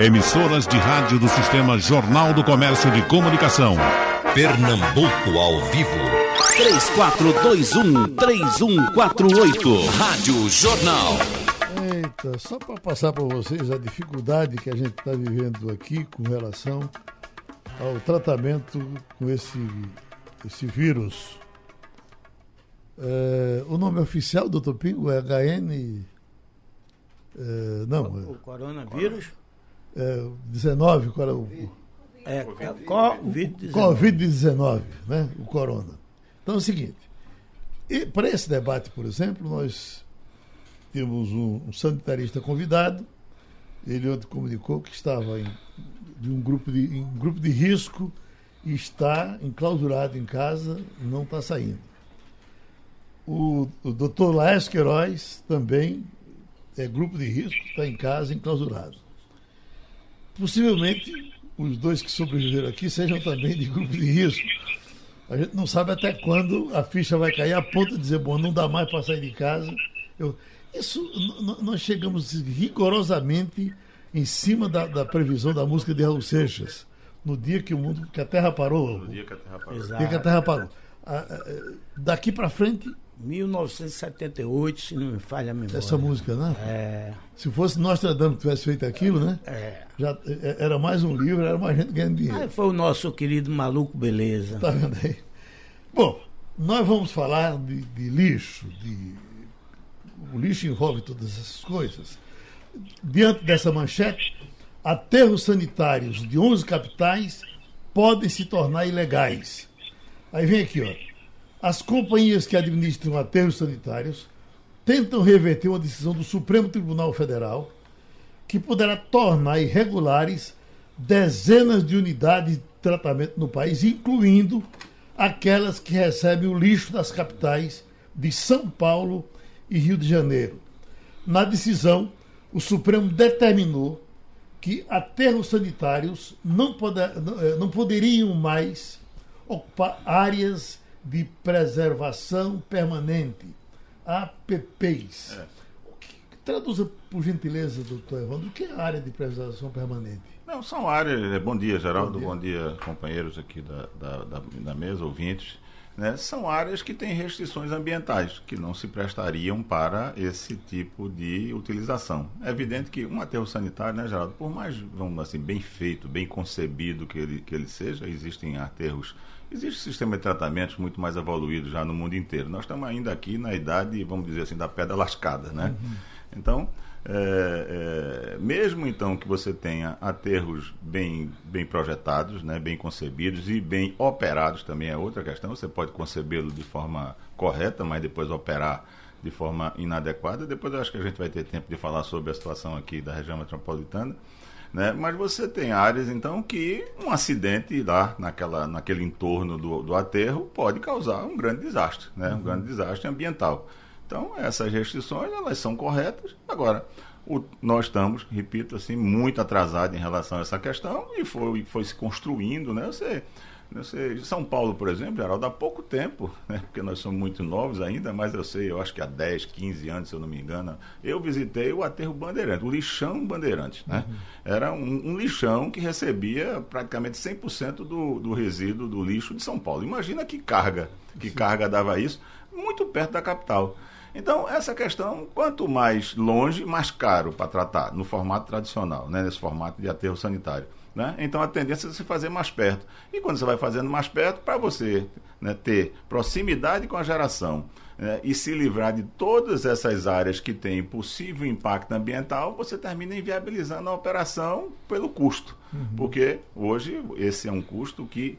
Emissoras de rádio do Sistema Jornal do Comércio de Comunicação. Pernambuco ao vivo. 3421-3148. Rádio Jornal. Eita, só para passar para vocês a dificuldade que a gente está vivendo aqui com relação ao tratamento com esse, esse vírus. É, o nome oficial, doutor Pingo, é HN. É, não. O coronavírus? É, 19, qual é o. É, Covid-19. Covid-19, né? O corona. Então é o seguinte. Para esse debate, por exemplo, nós temos um, um, sanitarista convidado. Ele ontem comunicou que estava em, de um grupo de, em um grupo de risco e está enclausurado em casa e não está saindo. O, o doutor Laércio Queiroz também é grupo de risco, está em casa enclausurado. Possivelmente os dois que sobreviveram aqui sejam também de grupo de risco. A gente não sabe até quando a ficha vai cair a ponto de dizer, bom, não dá mais para sair de casa. Eu, isso, nós chegamos rigorosamente em cima da, da, previsão da música de Raul Seixas, no dia que o mundo, que a Terra parou. No dia que a Terra parou. Exato. Dia que a Terra parou. Daqui para frente, 1978, se não me falha a memória. Essa música, né? É. Se fosse Nostradamus que tivesse feito aquilo, né? É. Já, era mais um livro, era mais gente ganhando dinheiro. Ah, foi o nosso querido maluco beleza. Tá vendo aí? Bom, nós vamos falar de, de lixo, de... o lixo envolve todas essas coisas. Diante dessa manchete, aterros sanitários de 11 capitais podem se tornar ilegais. Aí vem aqui, ó. As companhias que administram aterros sanitários tentam reverter uma decisão do Supremo Tribunal Federal que poderá tornar irregulares dezenas de unidades de tratamento no país, incluindo aquelas que recebem o lixo das capitais de São Paulo e Rio de Janeiro. Na decisão, o Supremo determinou que aterros sanitários não, poder, não eh, poderiam mais ocupar áreas de preservação permanente, APPs. É. Traduza, por gentileza, doutor Evandro, o que é a área de preservação permanente? Não, são áreas. É, bom dia, Geraldo. Bom dia, bom dia companheiros aqui da, da, da, da mesa, ouvintes. Né, são áreas que têm restrições ambientais, que não se prestariam para esse tipo de utilização. É evidente que um aterro sanitário, né, Geraldo, por mais, vamos assim, bem feito, bem concebido que ele, que ele seja, existem aterros Existe um sistema de tratamentos muito mais evoluído já no mundo inteiro. Nós estamos ainda aqui na idade, vamos dizer assim, da pedra lascada, né? Uhum. Então, é, é, mesmo então que você tenha aterros bem, bem projetados, né, bem concebidos e bem operados também é outra questão. Você pode concebê-lo de forma correta, mas depois operar de forma inadequada. Depois eu acho que a gente vai ter tempo de falar sobre a situação aqui da região metropolitana. Né? Mas você tem áreas, então, que um acidente lá naquela, naquele entorno do, do aterro pode causar um grande desastre, né? um uhum. grande desastre ambiental. Então, essas restrições, elas são corretas. Agora, o, nós estamos, repito, assim, muito atrasados em relação a essa questão e foi, foi se construindo, né? Você eu sei, São Paulo, por exemplo, Geraldo, há pouco tempo, né, porque nós somos muito novos ainda, mas eu sei, eu acho que há 10, 15 anos, se eu não me engano, eu visitei o aterro Bandeirante, o lixão Bandeirante. Né? Uhum. Era um, um, lixão que recebia praticamente 100% do, do resíduo do lixo de São Paulo. Imagina que carga, que Sim. carga dava isso, muito perto da capital. Então, essa questão, quanto mais longe, mais caro para tratar, no formato tradicional, né, nesse formato de aterro sanitário. Né? Então a tendência é você fazer mais perto. E quando você vai fazendo mais perto, para você né, ter proximidade com a geração né, e se livrar de todas essas áreas que têm possível impacto ambiental, você termina inviabilizando a operação pelo custo. Uhum. Porque hoje esse é um custo que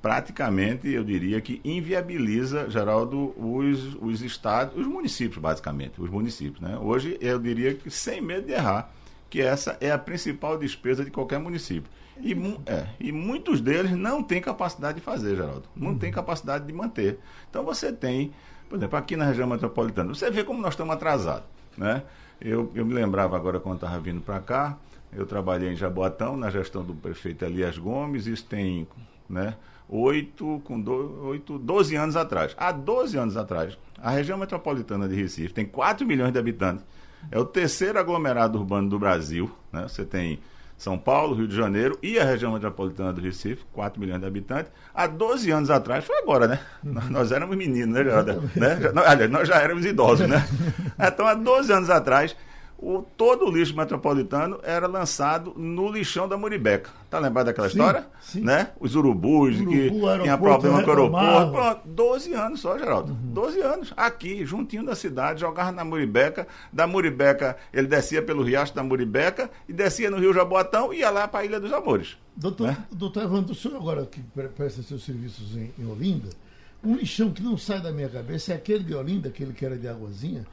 praticamente, eu diria que inviabiliza, Geraldo, os, os estados, os municípios, basicamente, os municípios. Né? Hoje, eu diria que sem medo de errar, que essa é a principal despesa de qualquer município. E, é, e muitos deles não têm capacidade de fazer, Geraldo. Não tem capacidade de manter. Então você tem, por exemplo, aqui na região metropolitana, você vê como nós estamos atrasados. Né? Eu, eu me lembrava agora quando estava vindo para cá, eu trabalhei em Jaboatão, na gestão do prefeito Elias Gomes, isso tem né, com do, oito, 12 anos atrás. Há 12 anos atrás, a região metropolitana de Recife tem 4 milhões de habitantes É o terceiro aglomerado urbano do Brasil. Né? Você tem São Paulo, Rio de Janeiro e a região metropolitana do Recife, 4 milhões de habitantes. Há 12 anos atrás, foi agora, né? Nós, nós éramos meninos, né, Geraldo? né? Nós já éramos idosos, né? Então, há 12 anos atrás, o, todo o lixo metropolitano era lançado no lixão da Muribeca. Tá lembrado daquela Sim, história? sim. Né? Os urubus, Urubu, que tinha problema com o aeroporto. Pronto, 12 anos só, Geraldo. 12 anos. Aqui, juntinho da cidade, jogava na Muribeca. Da Muribeca, ele descia pelo riacho da Muribeca e descia no Rio Jaboatão e ia lá para a Ilha dos Amores. Doutor, Né? doutor Evandro, o senhor agora que pre- presta seus serviços em, em Olinda, um lixão que não sai da minha cabeça é aquele de Olinda, aquele que era de Águazinha,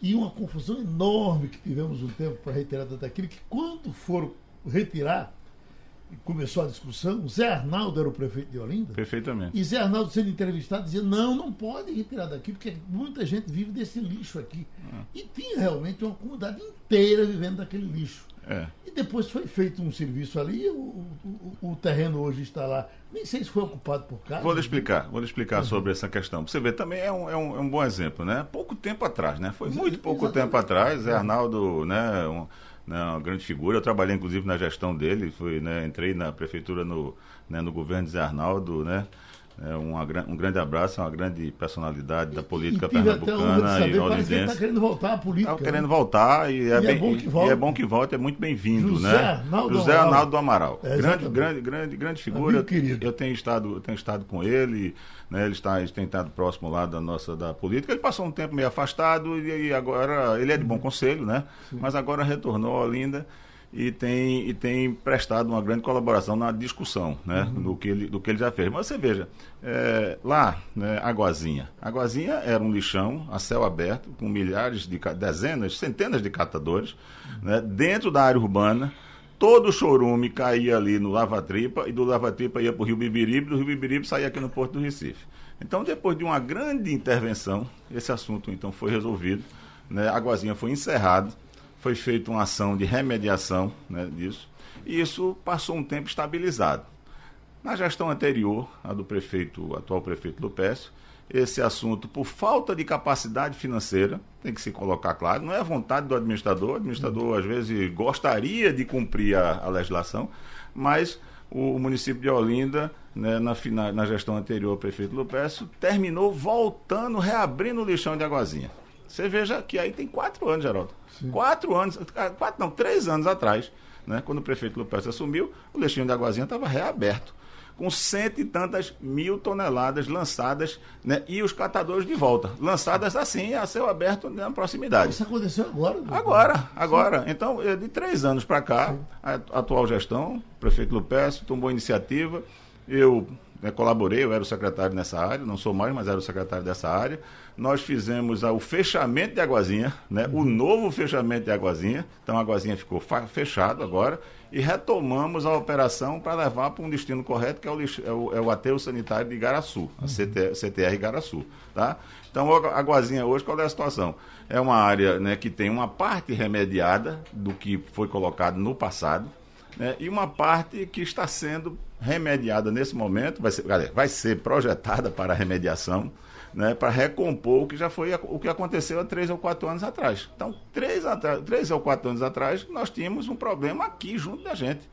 e uma confusão enorme que tivemos um tempo para a retirada daquilo, que quando foram retirar, começou a discussão, Zé Arnaldo era o prefeito de Olinda, Perfeitamente. e Zé Arnaldo sendo entrevistado dizia, não, não pode retirar daqui, porque muita gente vive desse lixo aqui. E tinha realmente uma comunidade inteira vivendo daquele lixo. É. E depois foi feito um serviço ali, o, o, o- terreno hoje está lá. Nem sei se foi ocupado por casa. Vou lhe explicar, vou lhe explicar sobre essa questão. Você vê, também é um, é, um, é um bom exemplo, né? Pouco tempo atrás, né? Foi muito pouco Exatamente. tempo atrás, Zé Arnaldo, né? Um, né, uma grande figura. Eu trabalhei, inclusive, na gestão dele. Fui, né, entrei na prefeitura no, né, no governo de Zé Arnaldo, né? É uma, um grande abraço, é uma grande personalidade da política e de pernambucana e saber, está querendo voltar à política. Querendo né? voltar e é, E é bem, bom que e- volte. e é bom que volte, é muito bem-vindo, José né? Arnaldo José. Arnaldo do Amaral. É, grande, grande, grande, grande figura. Amigo. Eu tenho estado, eu tenho estado com ele, né? Ele está, ele tem estado próximo lá da nossa da política. Ele passou um tempo meio afastado e, e agora ele é de bom conselho, né? Mas agora retornou a Olinda e tem, e tem prestado uma grande colaboração na discussão né, do, que ele, do que ele já fez. Mas você veja, é, lá, né, Aguazinha. Aguazinha era um lixão a céu aberto, com milhares de, dezenas, centenas de catadores, né, dentro da área urbana. Todo o chorume caía ali no Lava Tripa e do Lava Tripa ia para o Rio Bibiribe, do Rio Bibiribe saía aqui no Porto do Recife. Então, depois de uma grande intervenção, esse assunto então foi resolvido, né, a Aguazinha foi encerrado, foi feita uma ação de remediação né, disso, e isso passou um tempo estabilizado. Na gestão anterior, a do prefeito, atual prefeito Lupécio, esse assunto, por falta de capacidade financeira, tem que se colocar claro, não é a vontade do administrador, o administrador às vezes gostaria de cumprir a, a legislação, mas o município de Olinda, né, na, na gestão anterior ao prefeito Lupécio, terminou voltando, reabrindo o lixão de Aguazinha. Você veja que aí tem quatro anos, Geraldo. Quatro anos, ah, quatro não, três anos atrás, né, quando o prefeito Lupécio assumiu, o lixinho de Aguazinha estava reaberto, com cento e tantas mil toneladas lançadas, né, e os catadores de volta, lançadas assim, a céu aberto na proximidade. Isso aconteceu agora. Agora, agora. Então, eh, de três anos para cá, a atual gestão, o prefeito Lupécio tomou iniciativa, eu né, colaborei, eu era o secretário nessa área, não sou mais, mas era o secretário dessa área. Nós fizemos ah, o fechamento de Aguazinha, né, o novo fechamento de Aguazinha, então a Aguazinha ficou fechado agora, e retomamos a operação para levar para um destino correto, que é o, lixo- é o, é o aterro sanitário de Igaraçu, a CT, CTR Igaraçu. Tá? Então, a Aguazinha hoje, qual é a situação? É uma área né, que tem uma parte remediada do que foi colocado no passado, né, e uma parte que está sendo remediada nesse momento, vai ser, vai ser projetada para remediação, né, para recompor o que já foi o que aconteceu há três ou quatro anos atrás. Então, três, três ou quatro anos atrás, nós tínhamos um problema aqui junto da gente.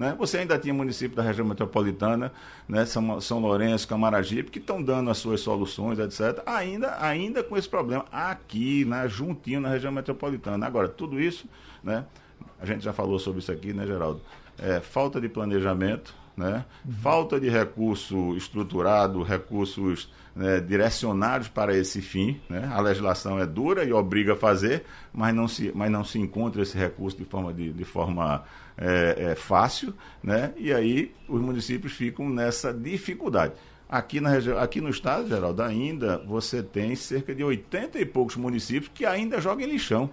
Né? Você ainda tinha município da região metropolitana, né? São, São Lourenço, Camaragibe, que estão dando as suas soluções, etc., ainda, ainda com esse problema aqui, né? juntinho na região metropolitana. Agora, tudo isso, né? a gente já falou sobre isso aqui, né, Geraldo? É, falta de planejamento, né? falta de recurso estruturado, recursos né, direcionados para esse fim. Né? A legislação é dura e obriga a fazer, mas não se, mas não se encontra esse recurso de forma, de, de forma é, é, fácil, né? e aí os municípios ficam nessa dificuldade. Aqui, na região, aqui no estado, Geraldo, ainda você tem cerca de 80 e poucos municípios que ainda jogam em lixão.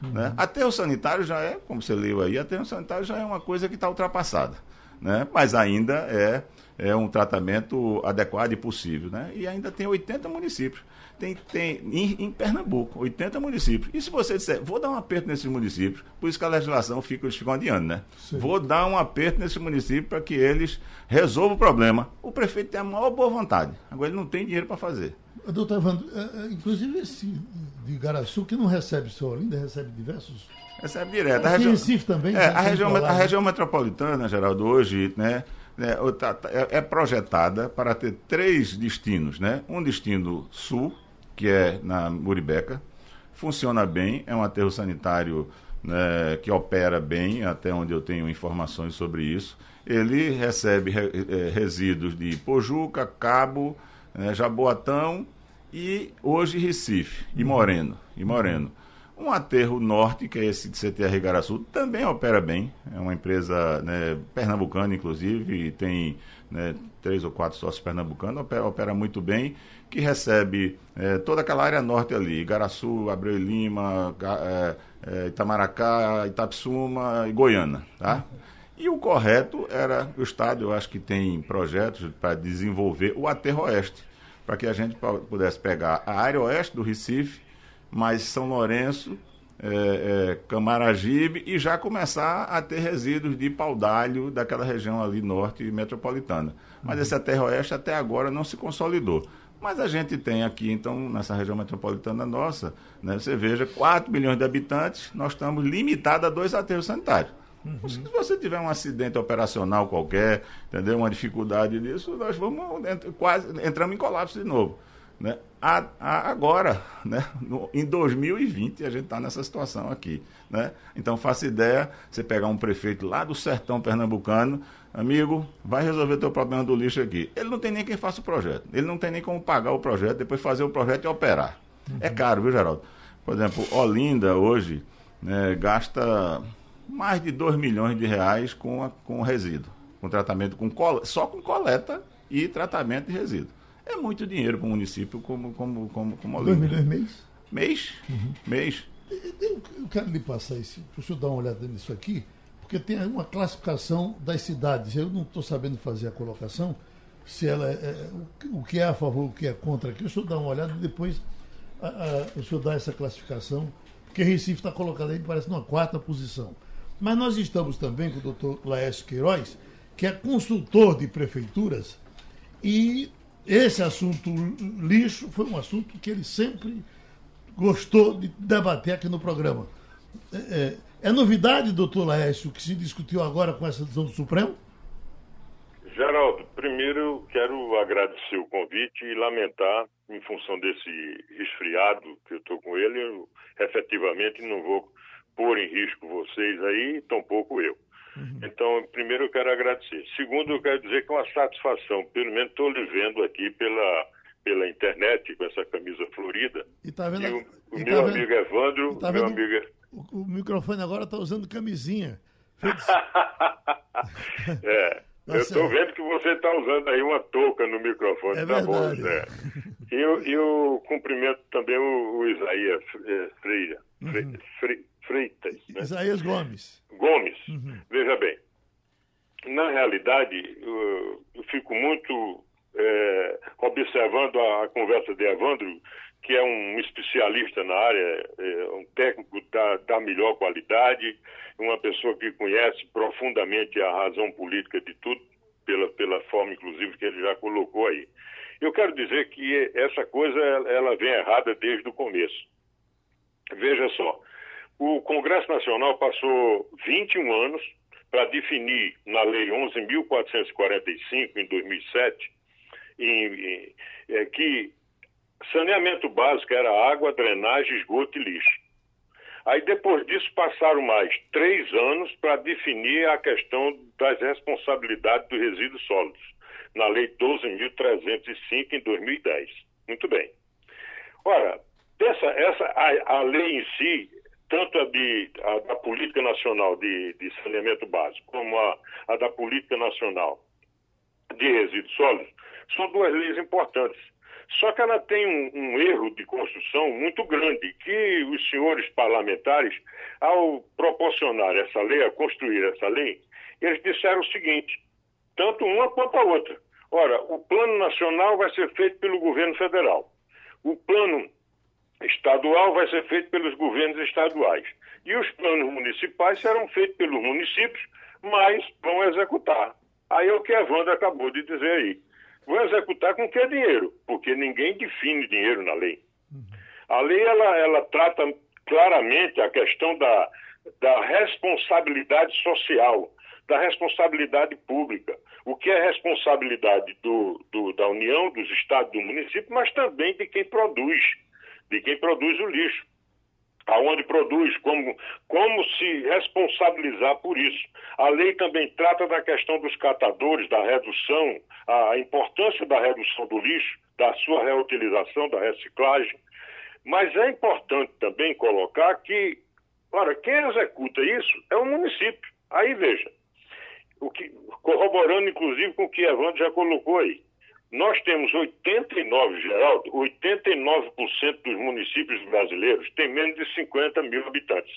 Né? Aterro sanitário já é, como você leu aí, aterro sanitário já é uma coisa que está ultrapassada. Né? Mas ainda é, é um tratamento adequado e possível. Né? E ainda tem 80 municípios. Tem, tem em, em, Pernambuco, 80 municípios. E se você disser, vou dar um aperto nesses municípios, por isso que a legislação fica, eles ficam adiando, né? Sim. Vou dar um aperto nesses municípios para que eles resolvam o problema. O prefeito tem a maior boa vontade. Agora ele não tem dinheiro para fazer. Doutor Evandro, é, é, inclusive esse de Garaçu, que não recebe só Olinda, recebe diversos. Recebe direto. A região, Recife também. É, a, região, a região metropolitana, Geraldo, hoje, né? né é, é projetada para ter três destinos, né? Um destino sul, que é na Muribeca, funciona bem, é um aterro sanitário né, que opera bem, até onde eu tenho informações sobre isso. Ele recebe re, é, resíduos de Pojuca, Cabo, né, Jaboatão e hoje Recife e Moreno. E Moreno. Um aterro norte, que é esse de CTR Igaraçu, também opera bem. É uma empresa né, pernambucana, inclusive, tem né, três ou quatro sócios pernambucanos, opera, opera muito bem, que recebe é, toda aquela área norte ali, Igaraçu, Abreu e Lima, é, é, Itamaracá, Itapsuma e Goiânia. Tá? E o correto era, o Estado, eu acho que tem projetos para desenvolver o aterro oeste, para que a gente pudesse pegar a área oeste do Recife, mais São Lourenço, é, é, Camaragibe e já começar a ter resíduos de paudalho daquela região ali norte metropolitana. Mas uhum. esse aterro oeste até agora não se consolidou. Mas a gente tem aqui, então, nessa região metropolitana nossa, né, você veja, 4 milhões de habitantes, nós estamos limitados a dois aterros sanitários. Uhum. Se você tiver um acidente operacional qualquer, entendeu? Uma dificuldade nisso, nós vamos quase entramos em colapso de novo. Né? A, a, agora, né? No, em 2020, a gente está nessa situação aqui. Né? Então, faça ideia, você pegar um prefeito lá do sertão pernambucano, amigo, vai resolver teu problema do lixo aqui. Ele não tem nem quem faça o projeto. Ele não tem nem como pagar o projeto, depois fazer o projeto e operar. Uhum. É caro, viu, Geraldo? Por exemplo, Olinda hoje né, gasta mais de 2 milhões de reais com, a, com resíduo, com tratamento, com só com coleta e tratamento de resíduo. É muito dinheiro para um município como, como, como, como Olinda. 2 milhões mês? Mês. Uhum. Mês. Eu, eu, quero lhe passar isso, para o senhor dar uma olhada nisso aqui, porque tem uma classificação das cidades. Eu não estou sabendo fazer a colocação, se ela é, é, o, que é a favor, o que é contra aqui. O senhor dá uma olhada e depois a, a, o senhor dá essa classificação, porque Recife está colocado aí, parece, numa quarta posição. Mas nós estamos também com o doutor Laércio Queiroz, que é consultor de prefeituras, e esse assunto lixo foi um assunto que ele sempre gostou de debater aqui no programa. É, é, é novidade, doutor Laércio, que se discutiu agora com essa decisão do Supremo? Geraldo, primeiro eu quero agradecer o convite e lamentar, em função desse resfriado que eu estou com ele, eu efetivamente não vou pôr em risco vocês aí, tampouco eu. Uhum. Então, primeiro eu quero agradecer. Segundo, eu quero dizer que é uma satisfação, pelo menos estou lhe vendo aqui pela, pela internet, com essa camisa florida. E, tá vendo, e o, o e meu tá amigo Evandro, tá meu amigo... O, o, microfone agora está usando camisinha. é. Tá eu estou vendo que você está usando aí uma touca no microfone, é tá bom, Zé. E eu, eu cumprimento também o, o Isaías Freire, uhum. Fre, Freitas. Né? Isaías Gomes. Gomes. Uhum. Veja bem, na realidade, eu, eu fico muito é, observando a, a, conversa de Evandro, que é um especialista na área, é, um técnico da, da melhor qualidade, uma pessoa que conhece profundamente a razão política de tudo, pela, pela forma, inclusive, que ele já colocou aí. Eu quero dizer que essa coisa ela vem errada desde o começo. Veja só, o Congresso Nacional passou 21 anos para definir na Lei 11.445, em 2007, em, em, é, que saneamento básico era água, drenagem, esgoto e lixo. Aí, depois disso, passaram mais três anos para definir a questão das responsabilidades dos resíduos sólidos, na Lei 12.305, em 2010. Muito bem. Ora, essa, essa, a, a lei em si tanto a, de, a da Política Nacional de, de Saneamento Básico como a, a da Política Nacional de Resíduos Sólidos, são duas leis importantes. Só que ela tem um, um, erro de construção muito grande, que os senhores parlamentares, ao proporcionar essa lei, a construir essa lei, eles disseram o seguinte, tanto uma quanto a outra. Ora, o plano nacional vai ser feito pelo governo federal. O plano estadual vai ser feito pelos governos estaduais. E os planos municipais serão feitos pelos municípios, mas vão executar. Aí é o que a Wanda acabou de dizer aí. Vão executar com que dinheiro? Porque ninguém define dinheiro na lei. A lei ela, ela trata claramente a questão da, da responsabilidade social, da responsabilidade pública. O que é responsabilidade do, do, da União, dos estados, do município, mas também de quem produz, de quem produz o lixo aonde produz, como, como se responsabilizar por isso. A lei também trata da questão dos catadores, da redução, a importância da redução do lixo, da sua reutilização, da reciclagem. Mas é importante também colocar que, ora, quem executa isso é o município. Aí veja, o que, corroborando inclusive com o que Evandro já colocou aí. Nós temos 89, Geraldo, 89% dos municípios brasileiros têm menos de 50 mil habitantes.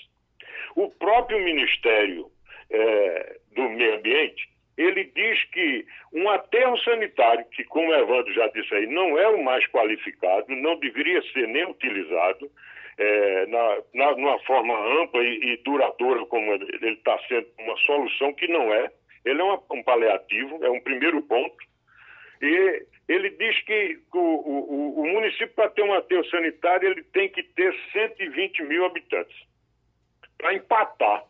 O próprio Ministério é, do Meio Ambiente, ele diz que um aterro sanitário, que como o Evandro já disse aí, não é o mais qualificado, não deveria ser nem utilizado é, na, na, numa forma ampla e, e duradoura, como ele está sendo uma solução que não é. Ele é uma, um paliativo, é um primeiro ponto e ele diz que o, o, o município, para ter um aterro sanitário, ele tem que ter 120 mil habitantes para empatar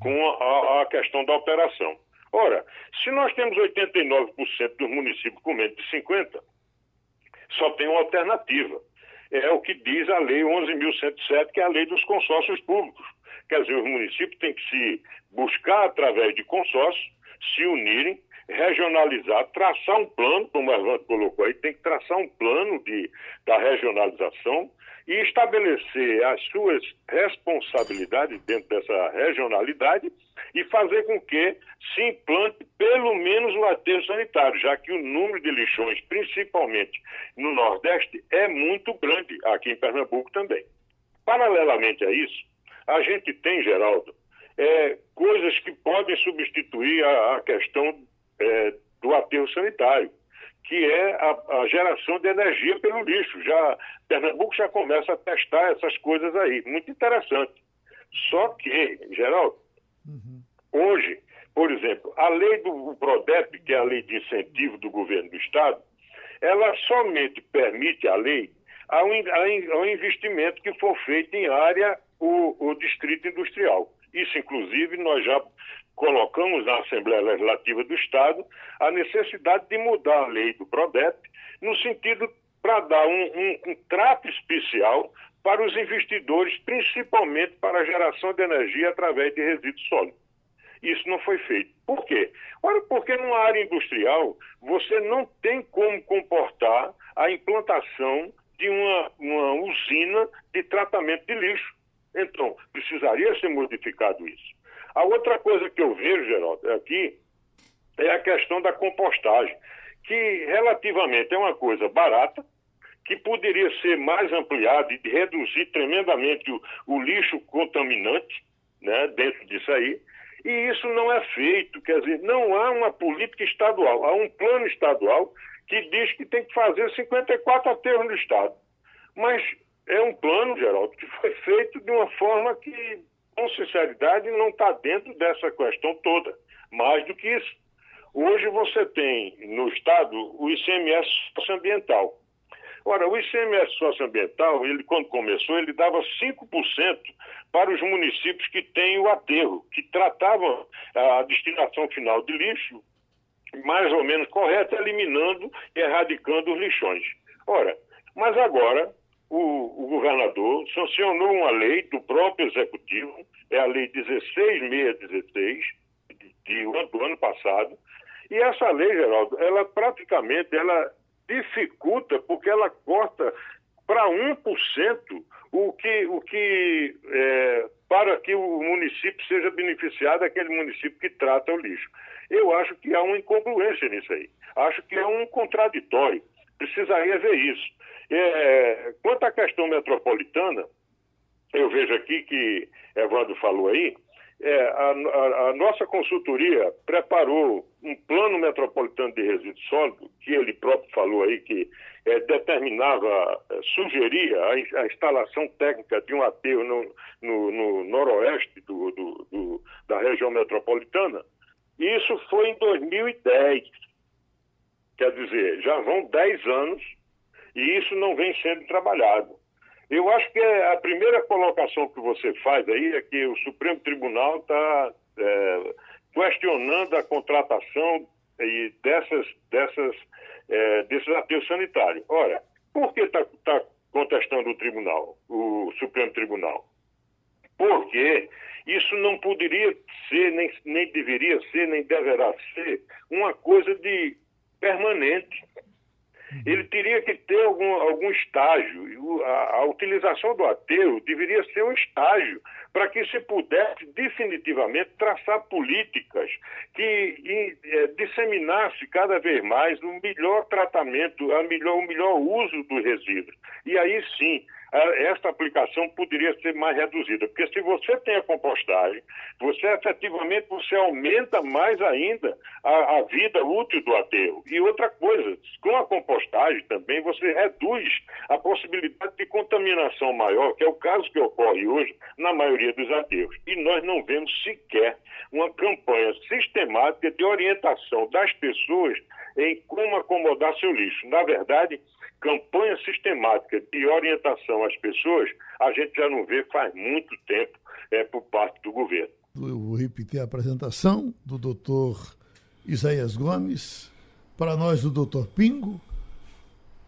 com a, a, questão da operação. Ora, se nós temos 89% dos municípios com menos de 50, só tem uma alternativa. É o que diz a Lei 11.107, que é a lei dos consórcios públicos. Quer dizer, os municípios têm que se buscar, através de consórcios, se unirem regionalizar, traçar um plano, como o Evandro colocou aí, tem que traçar um plano de, da regionalização e estabelecer as suas responsabilidades dentro dessa regionalidade e fazer com que se implante pelo menos o aterro sanitário, já que o número de lixões, principalmente no Nordeste, é muito grande, aqui em Pernambuco também. Paralelamente a isso, a gente tem, Geraldo, é, coisas que podem substituir a, a questão é, do aterro sanitário, que é a, a, geração de energia pelo lixo. Já Pernambuco já começa a testar essas coisas aí, muito interessante. Só que, Geraldo, uhum. hoje, por exemplo, a lei do Prodep, que é a lei de incentivo do governo do estado, ela somente permite a lei ao, ao investimento que for feito em área o, o distrito industrial. Isso, inclusive, nós já colocamos na Assembleia Legislativa do Estado a necessidade de mudar a lei do PRODEP no sentido para dar um, um, um trato especial para os investidores, principalmente para a geração de energia através de resíduos sólidos. Isso não foi feito. Por quê? Ora, porque numa área industrial você não tem como comportar a implantação de uma, uma usina de tratamento de lixo. Então, precisaria ser modificado isso. A outra coisa que eu vejo, Geraldo, aqui é a questão da compostagem, que relativamente é uma coisa barata, que poderia ser mais ampliada e reduzir tremendamente o, o lixo contaminante né, dentro disso aí. E isso não é feito, quer dizer, não há uma política estadual, há um plano estadual que diz que tem que fazer 54 aterros no Estado. Mas é um plano, Geraldo, que foi feito de uma forma que com sinceridade, não está dentro dessa questão toda. Mais do que isso. Hoje você tem no Estado o ICMS socioambiental. Ora, o ICMS socioambiental, ele, quando começou, ele dava 5% para os municípios que têm o aterro, que tratavam a destinação final de lixo mais ou menos correta, eliminando e erradicando os lixões. Ora, mas agora o, o, governador sancionou uma lei do próprio executivo, é a lei 16616 de, do ano passado, e essa lei, Geraldo, ela praticamente ela dificulta porque ela corta para 1% o que, o que é, para que o município seja beneficiado, aquele município que trata o lixo. Eu acho que há uma incongruência nisso aí. Acho que é um contraditório. Precisaria ver isso. É, quanto à questão metropolitana, eu vejo aqui que Evandro falou aí, é, a, a, a, nossa consultoria preparou um plano metropolitano de resíduos sólidos, que ele próprio falou aí, que é, determinava, é, sugeria a, a, instalação técnica de um aterro no, no, no noroeste do, do, do, da região metropolitana. Isso foi em 2010. Quer dizer, já vão 10 anos e isso não vem sendo trabalhado. Eu acho que a primeira colocação que você faz aí é que o Supremo Tribunal está é, questionando a contratação e dessas, dessas, é, desses aterros sanitários. Ora, por que está tá contestando o tribunal, o Supremo Tribunal? Porque isso não poderia ser, nem, nem deveria ser, nem deverá ser uma coisa de permanente ele teria que ter algum, algum estágio. A, a utilização do aterro deveria ser um estágio para que se pudesse definitivamente traçar políticas que e, é, disseminasse cada vez mais o melhor tratamento, a melhor, o melhor uso dos resíduos. E aí sim, essa aplicação poderia ser mais reduzida, porque se você tem a compostagem, você efetivamente você aumenta mais ainda a, a vida útil do aterro. E outra coisa, com a compostagem também você reduz a possibilidade de contaminação maior, que é o caso que ocorre hoje na maioria dos aterros. E nós não vemos sequer uma campanha sistemática de orientação das pessoas em como acomodar seu lixo. Na verdade, campanha sistemática de orientação às pessoas, a gente já não vê faz muito tempo é, por parte do governo. Eu vou repetir a apresentação do doutor Isaías Gomes, para nós do doutor Pingo,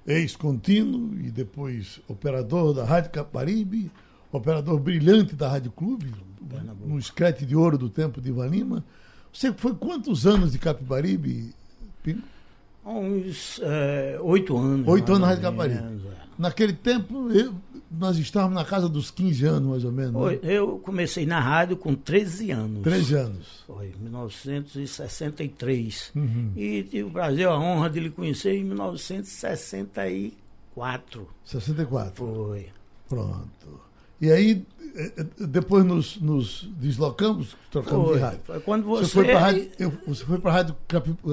ex-contínuo e depois operador da Rádio Caparibe, operador brilhante da Rádio Clube, no escrete de ouro do tempo de Ivan Lima. Você foi quantos anos de Capibaribe, Pingo? Uns é, oito anos. Oito anos na Rádio Caparibe. É. Naquele tempo, eu, nós estávamos na casa dos 15 anos, mais ou menos. Né? Eu comecei na rádio com 13 anos. 13 anos. Foi, 1963. Uhum. E tive o Brasil a honra de lhe conhecer em 1964. 64? Foi. Pronto. E aí, depois nos, nos deslocamos, trocamos foi, de rádio. Foi quando você. Você foi para a rádio, você foi para rádio,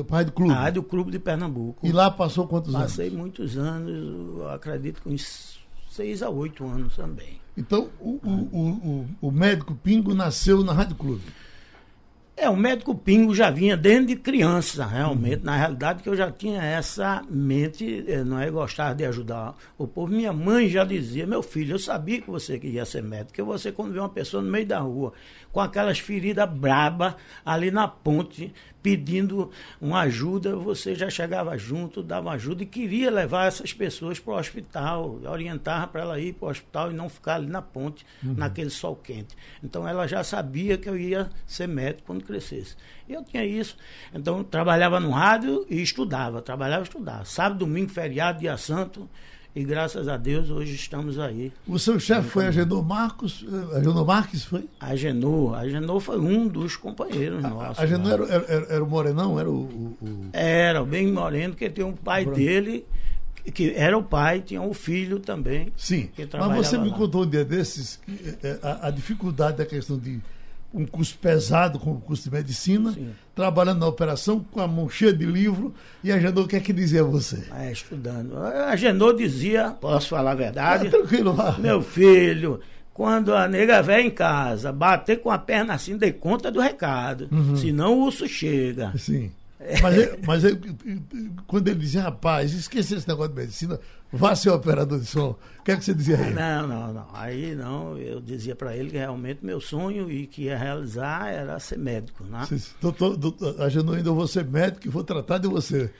rádio Clube? A Rádio Clube de Pernambuco. E lá passou quantos Passei anos? Passei muitos anos, acredito que uns seis a oito anos também. Então, o, o, o, o médico Pingo nasceu na Rádio Clube. É, o médico Pingo já vinha desde criança, realmente. Uhum. Na realidade, que eu já tinha essa mente, eh, não é gostar de ajudar o povo. Minha mãe já dizia, meu filho, eu sabia que você ia ser médico, que você, quando vê uma pessoa no meio da rua, com aquelas feridas braba ali na ponte, pedindo uma ajuda, você já chegava junto, dava ajuda e queria levar essas pessoas para o hospital, orientava para ela ir para o hospital e não ficar ali na ponte, uhum. naquele sol quente. Então ela já sabia que eu ia ser médico quando crescesse. E eu tinha isso. Então trabalhava no rádio e estudava, trabalhava e estudava. Sábado, domingo, feriado, dia santo, e graças a Deus hoje estamos aí. O seu chefe foi Agenor Marcos? Agenor Marques foi? Agenor. Agenor foi um dos companheiros nossos. Agenor era, era, era, o Morenão? Era o, o, Era, bem moreno, que tem um pai dele, que era o pai, tinha um filho também. Sim, mas você me lá. contou um dia desses é, a, a dificuldade da questão de um curso pesado como o curso de medicina, Sim. trabalhando na operação com a mão cheia de livro. E a Genô, o que é que dizia você? É, estudando. A Genô dizia, posso falar a verdade? É, tranquilo, vá. Meu filho, quando a nega vem em casa, bater com a perna assim, dê conta do recado. Uhum. Senão o urso chega. Sim. Mas, mas quando ele dizia, rapaz, esqueci esse negócio de medicina, vá ser operador de som. O que é que você dizia aí? Não, não, não. Aí não, eu dizia para ele que realmente meu sonho e que ia realizar era ser médico. Né? doutor, doutor, a ainda eu vou ser médico e vou tratar de você.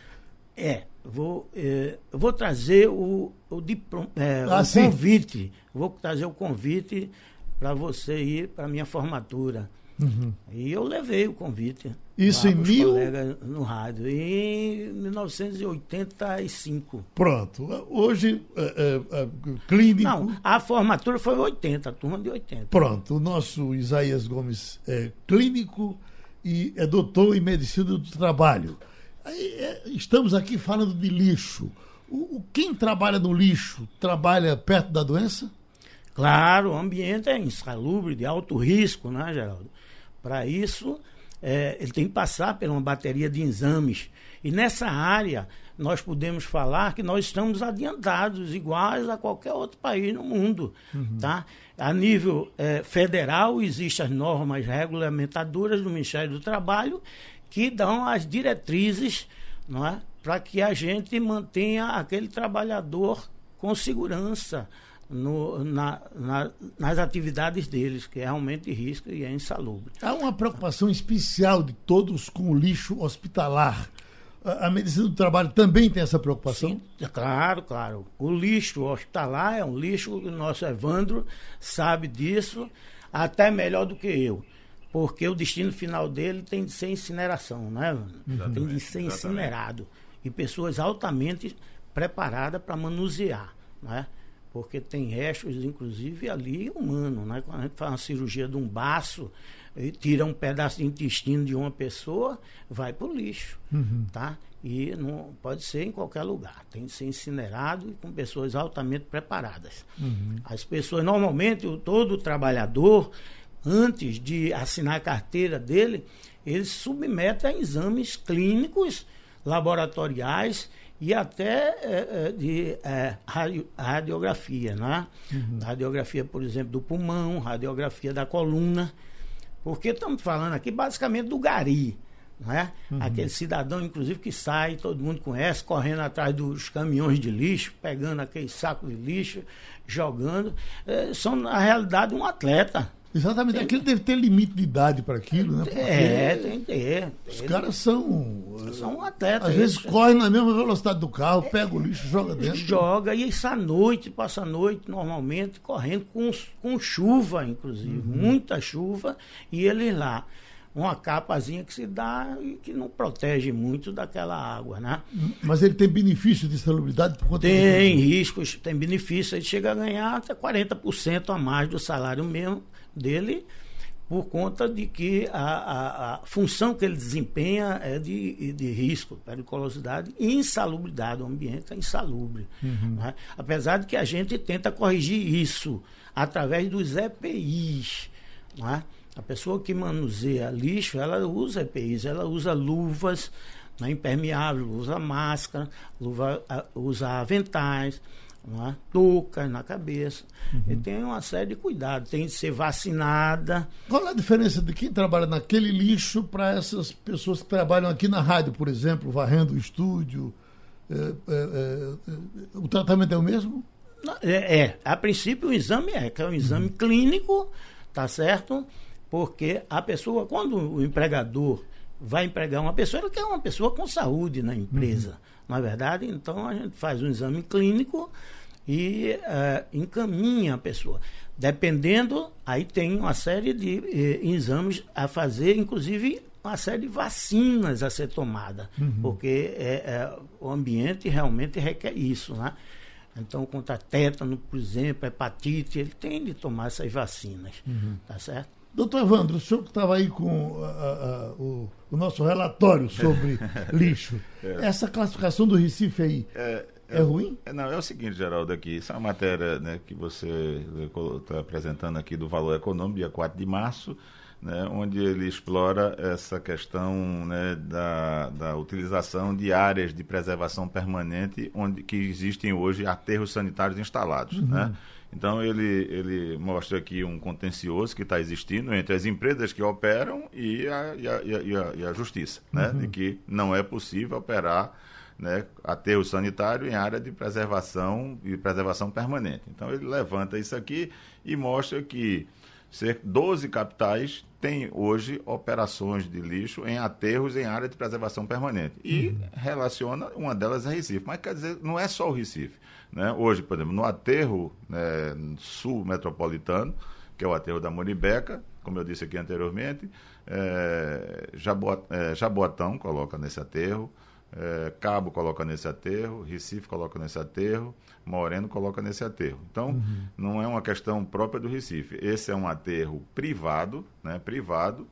É, vou, é, vou trazer o, o, diploma, é, ah, o convite. Vou trazer o convite para você ir para minha formatura. Uhum. E eu levei o convite. Isso em mil... colegas no rádio, em 1985. Pronto. Hoje, é, é, é, clínico... Não, a formatura foi 80, a turma de 80. Pronto. O nosso Isaías Gomes é clínico e é doutor em medicina do trabalho. Aí, é, estamos aqui falando de lixo. O, quem trabalha no lixo trabalha perto da doença? Claro, o ambiente é insalubre, de alto risco, né, Geraldo? Para isso, é, ele tem que passar por uma bateria de exames. E nessa área, nós podemos falar que nós estamos adiantados, iguais a qualquer outro país no mundo. Uhum. Tá? A nível é, federal, existem as normas regulamentadoras do Ministério do Trabalho que dão as diretrizes não é? para que a gente mantenha aquele trabalhador com segurança no, na, na, nas atividades deles, que é realmente risco e é insalubre. Há uma preocupação especial de todos com o lixo hospitalar. A, a medicina do trabalho também tem essa preocupação? Sim, claro, claro. O lixo hospitalar é um lixo, o nosso Evandro sabe disso, até melhor do que eu porque o destino final dele tem de ser incineração, né? Exatamente, tem de ser incinerado. E pessoas altamente preparadas para manusear, né? Porque tem restos, inclusive, ali humano, né? Quando a gente faz uma cirurgia de um baço, tira um pedaço de intestino de uma pessoa, vai para o lixo, uhum. tá? E não pode ser em qualquer lugar. Tem que ser incinerado e com pessoas altamente preparadas. Uhum. As pessoas, normalmente, todo trabalhador antes de assinar a carteira dele, ele se submete a exames clínicos, laboratoriais e até é, é de é, radio, radiografia, né? Uhum. Radiografia, por exemplo, do pulmão, radiografia da coluna, porque estamos falando aqui basicamente do gari, né? Uhum. Aquele cidadão, inclusive, que sai, todo mundo conhece, correndo atrás dos caminhões de lixo, pegando aquele saco de lixo, jogando. É, são, na realidade, um atleta. Exatamente, tem... aquilo deve ter limite de idade para aquilo, né? Porque é, tem que ter. Os caras são. São atletas. Às vezes correm na mesma velocidade do carro, pega o lixo, joga dentro. Joga, e isso à noite, passa a noite normalmente correndo com, com chuva, inclusive, uhum. muita chuva, e eles lá uma capazinha que se dá e que não protege muito daquela água, né? Mas ele tem benefício de salubridade por conta Tem riscos, tem benefício, ele chega a ganhar até 40% a mais do salário mesmo dele por conta de que a, a, a, função que ele desempenha é de, de risco, periculosidade e insalubridade. O ambiente é insalubre. Uhum. Né? Apesar de que a gente tenta corrigir isso através dos EPIs. Né? A pessoa que manuseia lixo, ela usa EPIs, ela usa luvas né, impermeáveis, usa máscara, luva, usa aventais é? touca na cabeça. Uhum. E tem uma série de cuidados. Tem de ser vacinada. Qual é a diferença de quem trabalha naquele lixo para essas pessoas que trabalham aqui na rádio, por exemplo, varrendo o estúdio? É, é, é, o tratamento é o mesmo? É, é, a princípio o exame é, que é um exame uhum. clínico, tá certo? Porque a pessoa, quando o empregador vai empregar uma pessoa, ele quer uma pessoa com saúde na empresa. Uhum na é verdade. Então a gente faz um exame clínico e uh, encaminha a pessoa. Dependendo, aí tem uma série de eh, exames a fazer, inclusive uma série de vacinas a ser tomada, uhum. porque é, é, o ambiente realmente requer isso, né? Então, contra tétano, por exemplo, hepatite, ele tem de tomar essas vacinas, uhum. tá certo? Doutor Evandro, o senhor que estava aí com o, o, nosso relatório sobre lixo, é. essa classificação do Recife aí é, é, é ruim? É, não, é o seguinte, Geraldo, aqui, isso é uma matéria né, que você está apresentando aqui do valor econômico, dia 4 de março, né, onde ele explora essa questão né, da, da utilização de áreas de preservação permanente onde que existem hoje aterros sanitários instalados. Uhum. Né? Então ele, ele mostra aqui um contencioso que está existindo entre as empresas que operam e a, e a, e a, e a justiça, né? uhum. de que não é possível operar né, aterro sanitário em área de preservação e preservação permanente. Então ele levanta isso aqui e mostra que cerca 12 capitais têm hoje operações de lixo em aterros em área de preservação permanente. E uhum. relaciona, uma delas é Recife. Mas quer dizer, não é só o Recife. Né? Hoje, por exemplo, no aterro né, sul metropolitano, que é o aterro da Moribeca, como eu disse aqui anteriormente, é, Jaboat, é, Jaboatão coloca nesse aterro, é, Cabo coloca nesse aterro, Recife coloca nesse aterro, Moreno coloca nesse aterro. Então, uhum. não é uma questão própria do Recife. Esse é um aterro privado, né, privado,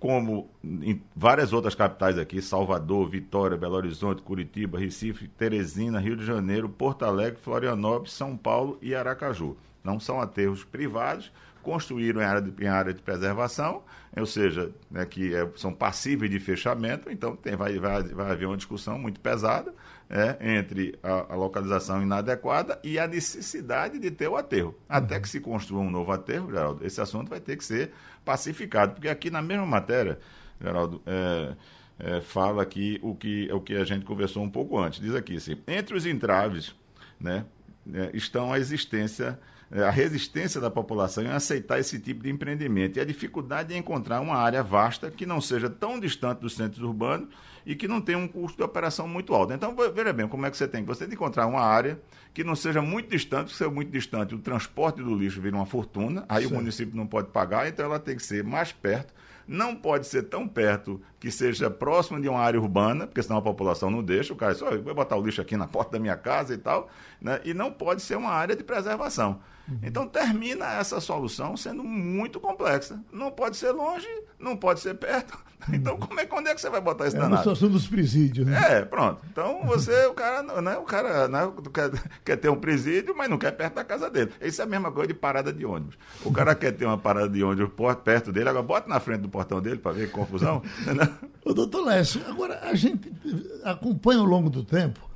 como em várias outras capitais aqui, Salvador, Vitória, Belo Horizonte, Curitiba, Recife, Teresina, Rio de Janeiro, Porto Alegre, Florianópolis, São Paulo e Aracaju. Não são aterros privados, construíram em área de, em área de preservação, ou seja, né, que é, são passíveis de fechamento, então tem, vai, vai, vai haver uma discussão muito pesada é, entre a, a, localização inadequada e a necessidade de ter o aterro. Até que se construa um novo aterro, Geraldo, esse assunto vai ter que ser pacificado, porque aqui na mesma matéria, Geraldo, é, é, fala aqui o que, o que a gente conversou um pouco antes. Diz aqui, assim, entre os entraves né, é, estão a existência é, a resistência da população em aceitar esse tipo de empreendimento e a dificuldade em encontrar uma área vasta que não seja tão distante dos centros urbanos e que não tenha um custo de operação muito alto. Então, veja bem, como é que você tem? Você tem que encontrar uma área que não seja muito distante, se for muito distante, o transporte do lixo vira uma fortuna, aí Sim. o município não pode pagar, então ela tem que ser mais perto não pode ser tão perto que seja próximo de uma área urbana, porque senão a população não deixa, o cara só vai botar o lixo aqui na porta da minha casa e tal, né? e não pode ser uma área de preservação. Uhum. Então termina essa solução sendo muito complexa. Não pode ser longe, não pode ser perto. Então como é, quando é que você vai botar isso é danado? Situação dos presídios, né? É, pronto. Então você, o cara, né, o cara né, quer, quer ter um presídio, mas não quer perto da casa dele. Isso é a mesma coisa de parada de ônibus. O cara quer ter uma parada de ônibus perto dele, agora bota na frente do portão dele para ver que confusão. Ô, doutor Lécio, agora a gente acompanha ao longo do tempo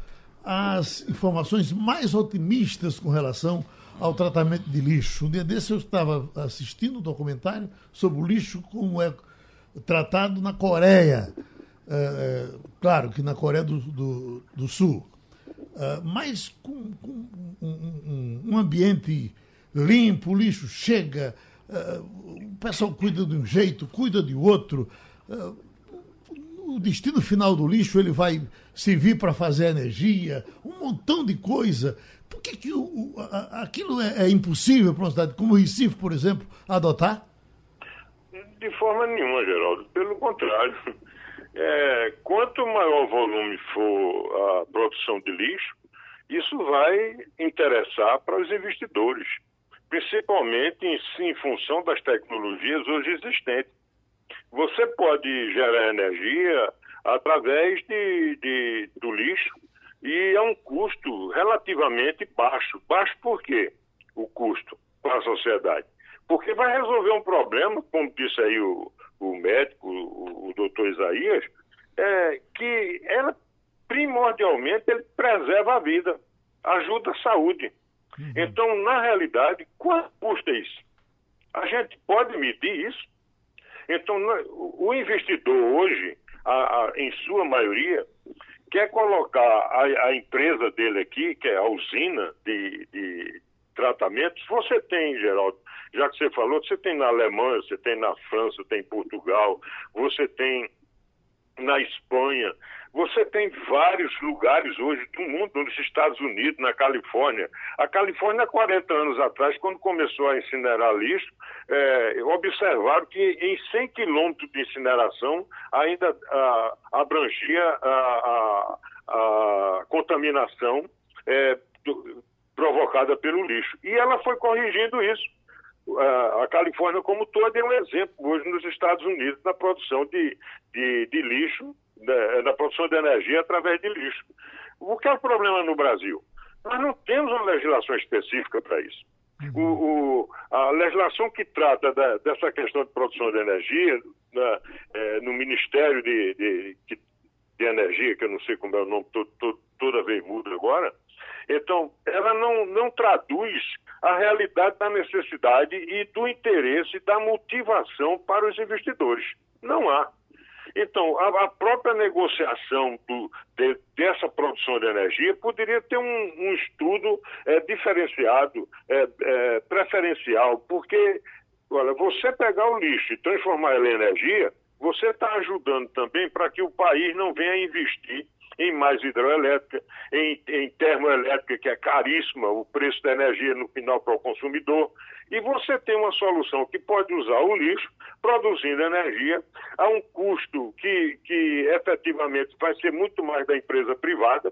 as informações mais otimistas com relação ao tratamento de lixo. Um dia desse eu estava assistindo um documentário sobre o lixo como é tratado na Coreia. É, é, claro que na Coreia do, do, do Sul. É, mas com, com um, um, ambiente limpo, o lixo chega, é, o pessoal cuida de um jeito, cuida de outro. O destino final do lixo ele vai servir para fazer energia, um montão de coisa por que, que o, a, aquilo é, é impossível para uma cidade como o Recife, por exemplo, adotar? De forma nenhuma, Geraldo. Pelo contrário. É, quanto maior volume for a produção de lixo, isso vai interessar para os investidores, principalmente em, em função das tecnologias hoje existentes. Você pode gerar energia através de, de do lixo e é um custo relativamente baixo. Baixo por quê? O custo para a sociedade. Porque vai resolver um problema, como disse aí o, o médico, o, o doutor Isaías, é, que ela, primordialmente, ele preserva a vida, ajuda a saúde. Uhum. Então, na realidade, quanto custa isso? A gente pode medir isso? Então, o investidor hoje, a, a, em sua maioria, quer colocar a, a, empresa dele aqui, que é a usina de, de tratamentos, você tem, Geraldo, já que você falou, você tem na Alemanha, você tem na França, tem em Portugal, você tem na Espanha, você tem vários lugares hoje do mundo, nos Estados Unidos, na Califórnia. A Califórnia, 40 anos atrás, quando começou a incinerar lixo, é, observaram que em 100 quilômetros de incineração ainda a, abrangia a, a, a contaminação é, do, provocada pelo lixo. E ela foi corrigindo isso. A Califórnia, como toda, é um exemplo hoje nos Estados Unidos na produção de, de, de lixo da, da produção de energia através de lixo. O que é o problema no Brasil? Nós não temos uma legislação específica para isso. O, o, a legislação que trata da, dessa questão de produção de energia na, é, no Ministério de, de, de, Energia, que eu não sei como é o nome, to, to, toda vez muda agora, então ela não, não traduz a realidade da necessidade e do interesse da motivação para os investidores. Não há. Então, a, a própria negociação do, de, dessa produção de energia poderia ter um, um estudo é, diferenciado, é, é, preferencial, porque, olha, você pegar o lixo e transformar ele em energia, você está ajudando também para que o país não venha investir em mais hidroelétrica, em, em termoelétrica, que é caríssima, o preço da energia no final para o consumidor. E você tem uma solução que pode usar o lixo, produzindo energia, a um custo que, que efetivamente vai ser muito mais da empresa privada,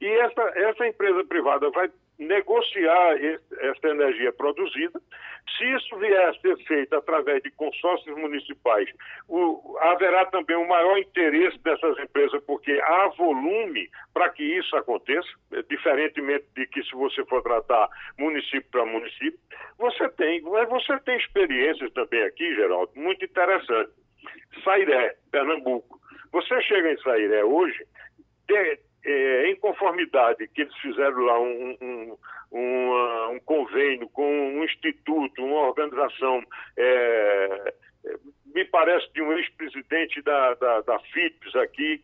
e essa, essa empresa privada vai negociar essa energia produzida. Se isso vier a ser feito através de consórcios municipais, o, haverá também um maior interesse dessas empresas, porque há volume para que isso aconteça, diferentemente de que se você for tratar município para município. Você tem, você tem experiências também aqui, Geraldo, muito interessantes. Sairé, Pernambuco. Você chega em Sairé hoje, é, em conformidade que eles fizeram lá um, um, um, um, convênio com um instituto, uma organização, é, me parece de um ex-presidente da, da, da FIPS aqui.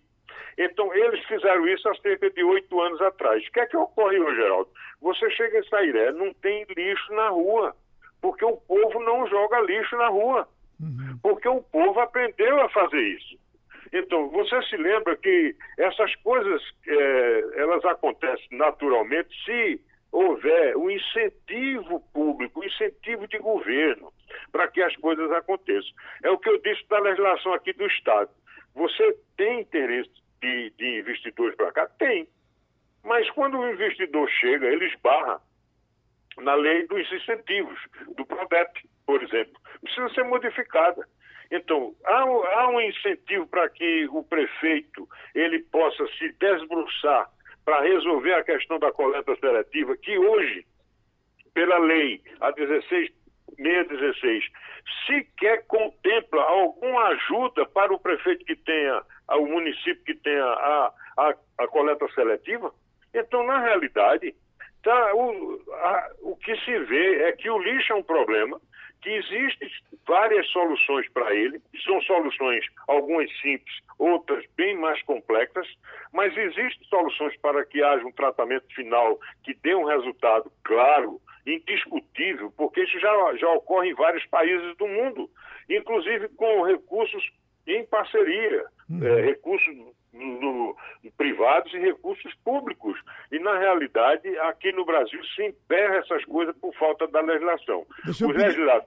Então, eles fizeram isso há cerca de oito anos atrás. O que é que ocorre hoje, Geraldo? Você chega em Sairé, não tem lixo na rua, porque o povo não joga lixo na rua. Uhum. Porque o povo aprendeu a fazer isso. Então, você se lembra que essas coisas, é, elas acontecem naturalmente se houver um incentivo público, um incentivo de governo para que as coisas aconteçam. É o que eu disse da legislação aqui do Estado. Você tem interesse de, de investidores para cá? Tem. Mas quando o investidor chega, ele esbarra na lei dos incentivos, do PRODEP, por exemplo. Precisa ser modificada. Então, há, há um incentivo para que o prefeito ele possa se desbruçar para resolver a questão da coleta seletiva, que hoje, pela lei, a 16.616, sequer contempla alguma ajuda para o prefeito que tenha, o município que tenha a, a, a coleta seletiva. Então, na realidade, tá, o, a, o que se vê é que o lixo é um problema, que existem várias soluções para ele, são soluções, algumas simples, outras bem mais complexas, mas existem soluções para que haja um tratamento final que dê um resultado claro, indiscutível, porque isso já, já ocorre em vários países do mundo, inclusive com recursos em parceria, uhum. é, recursos no, privados e recursos públicos. E, na realidade, aqui no Brasil se emperra essas coisas por falta da legislação. Os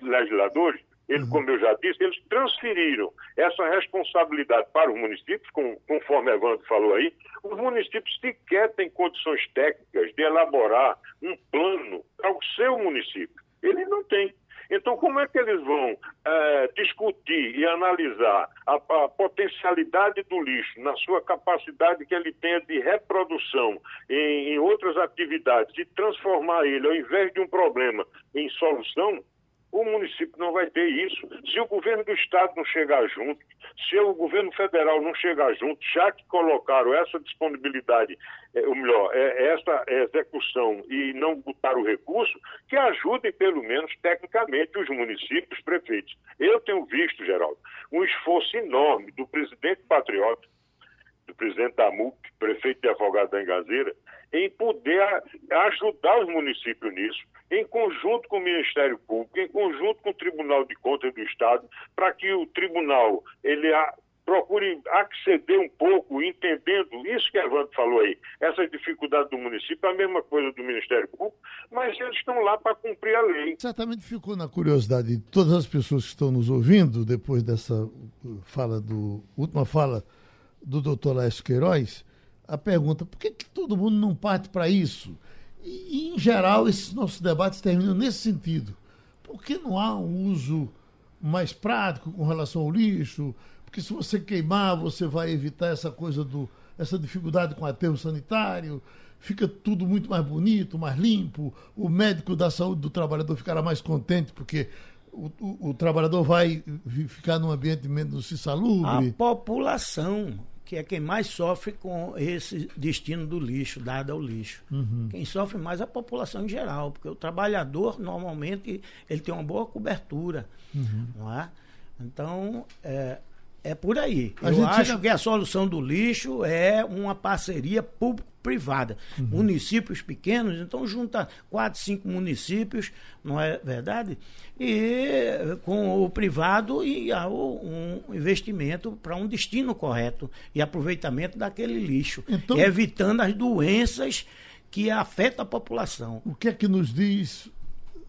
legisladores, eles, uhum. como eu já disse, eles transferiram essa responsabilidade para os municípios, com, conforme Evandro falou aí. Os municípios sequer têm condições técnicas de elaborar um plano para o seu município. Ele não tem. Então, como é que eles vão é, discutir e analisar a, a, potencialidade do lixo na sua capacidade que ele tenha de reprodução em, em outras atividades e transformar ele, ao invés de um problema, em solução? O município não vai ter isso. Se o governo do estado não chegar junto, se o governo federal não chegar junto, já que colocaram essa disponibilidade, é, ou melhor, é, essa execução e não botar o recurso, que ajudem pelo menos tecnicamente os municípios, os prefeitos. Eu tenho visto, Geraldo, um esforço enorme do presidente patriota, do presidente da MUP, prefeito de Afogado da Engazeira, em poder ajudar os municípios nisso, em conjunto com o Ministério Público, em conjunto com o Tribunal de Contas do Estado, para que o tribunal ele a, procure acceder um pouco, entendendo isso que a Evandro falou aí, essas dificuldades do município, a mesma coisa do Ministério Público, mas eles estão lá para cumprir a lei. Certamente ficou na curiosidade de todas as pessoas que estão nos ouvindo, depois dessa fala do última fala do doutor Laércio Queiroz, a pergunta: por que, que todo mundo não parte para isso? E, em geral, esses nossos debates terminam nesse sentido. Por que não há um uso mais prático com relação ao lixo? Porque se você queimar, você vai evitar essa coisa do essa dificuldade com aterro sanitário, fica tudo muito mais bonito, mais limpo, o médico da saúde do trabalhador ficará mais contente porque o, o, o trabalhador vai ficar num ambiente menos insalubre. A população que é quem mais sofre com esse destino do lixo, dado ao lixo. Uhum. Quem sofre mais é a população em geral, porque o trabalhador, normalmente, ele tem uma boa cobertura, uhum. não é? Então, é, é por aí. A Eu acho que a solução do lixo é uma parceria público-privada. Uhum. Municípios pequenos, então junta quatro, cinco municípios, não é verdade? E com o privado e um investimento para um destino correto e aproveitamento daquele lixo, então, evitando as doenças que afetam a população. O que é que nos diz,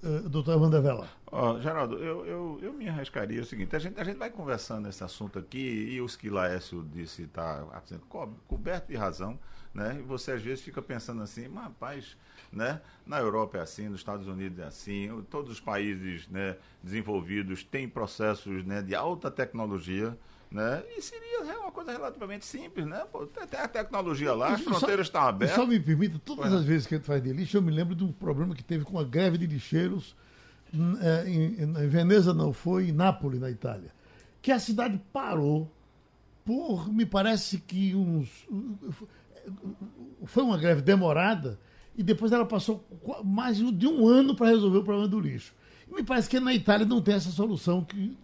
uh, doutor Wanda Vela? Oh, Geraldo, eu, eu, eu me arriscaria o seguinte, a gente, a gente vai conversando nesse assunto aqui e o que Laércio disse está co coberto de razão, né? E você às vezes fica pensando assim, mas rapaz, né? Na Europa é assim, nos Estados Unidos é assim, todos os países né, desenvolvidos têm processos né, de alta tecnologia, né? E seria uma coisa relativamente simples, né? Pô, tem a tecnologia lá, as fronteiras estão abertas. Só me permita, todas as vezes que a gente faz de lixo, eu me lembro de um problema que teve com a greve de lixeiros é, em, em Veneza não foi, em Nápoles, na Itália, que a cidade parou por, me parece que uns. Foi uma greve demorada e depois ela passou mais de um ano para resolver o problema do lixo. E me parece que na Itália não tem essa solução que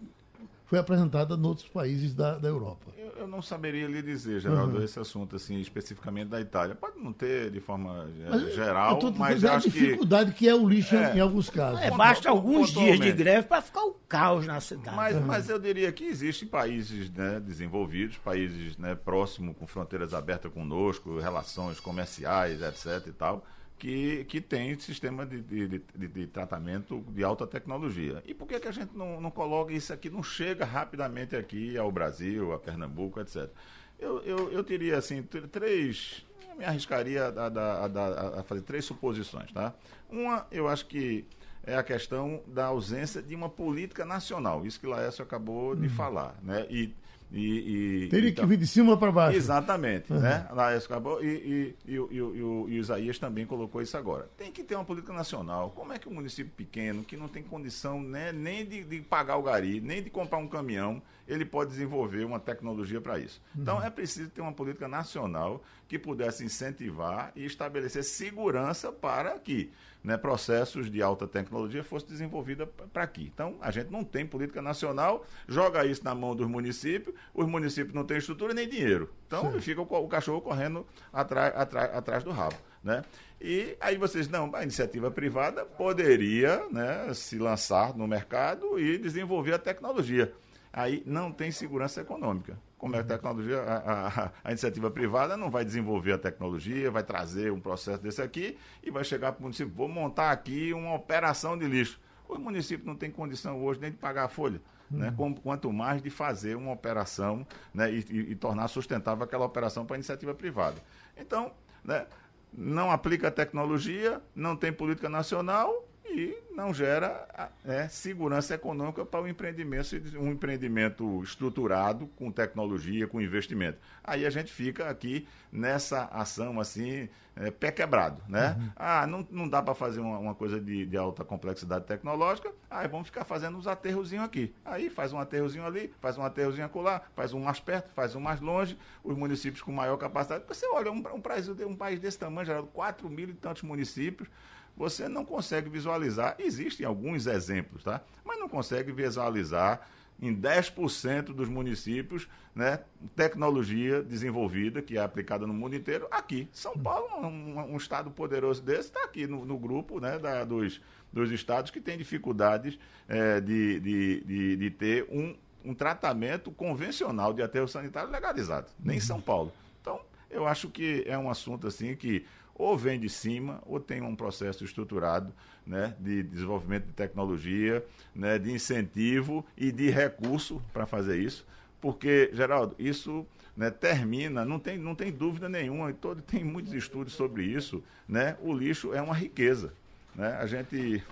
foi apresentada em outros países da, da Europa. Eu, eu, não saberia lhe dizer, Geraldo, uhum. esse assunto, assim, especificamente da Itália. Pode não ter de forma eh, mas, geral, eu mas eu acho a dificuldade que... que... é o lixo é, em alguns casos. É, basta alguns dias de greve para ficar o caos na cidade. Mas, uhum. mas eu diria que existem países né, desenvolvidos, países né, próximos, com fronteiras abertas conosco, relações comerciais, etc. e tal que, que tem sistema de, de, de, de, tratamento de alta tecnologia. E por que, que a gente não, não coloca isso aqui, não chega rapidamente aqui ao Brasil, a Pernambuco, etc. Eu, eu, eu teria, assim, três. me arriscaria a, a, a, a, fazer três suposições, tá? Uma, eu acho que é a questão da ausência de uma política nacional. Isso que Laércio acabou de uhum. falar, né? E e, e, Teria então, que vir de cima para baixo. Exatamente. Uhum. Né? acabou, e, e, e, e, o Isaías também colocou isso agora. Tem que ter uma política nacional. Como é que um município pequeno, que não tem condição né, nem de, de pagar o gari, nem de comprar um caminhão, ele pode desenvolver uma tecnologia para isso? Uhum. Então é preciso ter uma política nacional que pudesse incentivar e estabelecer segurança para que né, processos de alta tecnologia fossem desenvolvidos para aqui. Então, a gente não tem política nacional, joga isso na mão dos municípios, os municípios não têm estrutura nem dinheiro. Então, Sim. fica o, o, cachorro correndo atrás, atrás, atrás do rabo. Né? E aí vocês, não, a iniciativa privada poderia né, se lançar no mercado e desenvolver a tecnologia. Aí não tem segurança econômica. Como é a tecnologia, a, a, a, iniciativa privada não vai desenvolver a tecnologia, vai trazer um processo desse aqui e vai chegar para o município, vou montar aqui uma operação de lixo. O município não tem condição hoje nem de pagar a folha. Né? Uhum. quanto mais de fazer uma operação né? e, e, e tornar sustentável aquela operação para a iniciativa privada. Então, né? não aplica a tecnologia, não tem política nacional e não gera é, segurança econômica para o empreendimento, um empreendimento estruturado com tecnologia, com investimento. Aí a gente fica aqui nessa ação assim, é, pé quebrado, né? Uhum. Ah, não, não dá para fazer uma, uma coisa de, de, alta complexidade tecnológica, aí vamos ficar fazendo uns aterrozinhos aqui. Aí faz um aterrozinho ali, faz um aterrozinho acolá, faz um mais perto, faz um mais longe, os municípios com maior pacapacidade. Você olha, um, um, país, um país desse tamanho, gerado 4 mil e tantos municípios, você não consegue visualizar. Existem alguns exemplos, tá? Mas não consegue visualizar em 10% dos municípios, né, tecnologia desenvolvida que é aplicada no mundo inteiro aqui. São Paulo, um, um estado poderoso desse, está aqui no, no, grupo né, da, dos, dos estados que tem dificuldades é, de, de, de, de, ter um, um tratamento convencional de aterro sanitário legalizado. Nem São Paulo. Então, eu acho que é um assunto assim que ou vem de cima, ou tem um processo estruturado né, de desenvolvimento de tecnologia, né, de incentivo e de recurso para fazer isso. Porque, Geraldo, isso né, termina, não tem, não tem dúvida nenhuma, todo, tem muitos estudos sobre isso, né, o lixo é uma riqueza. Né? A gente,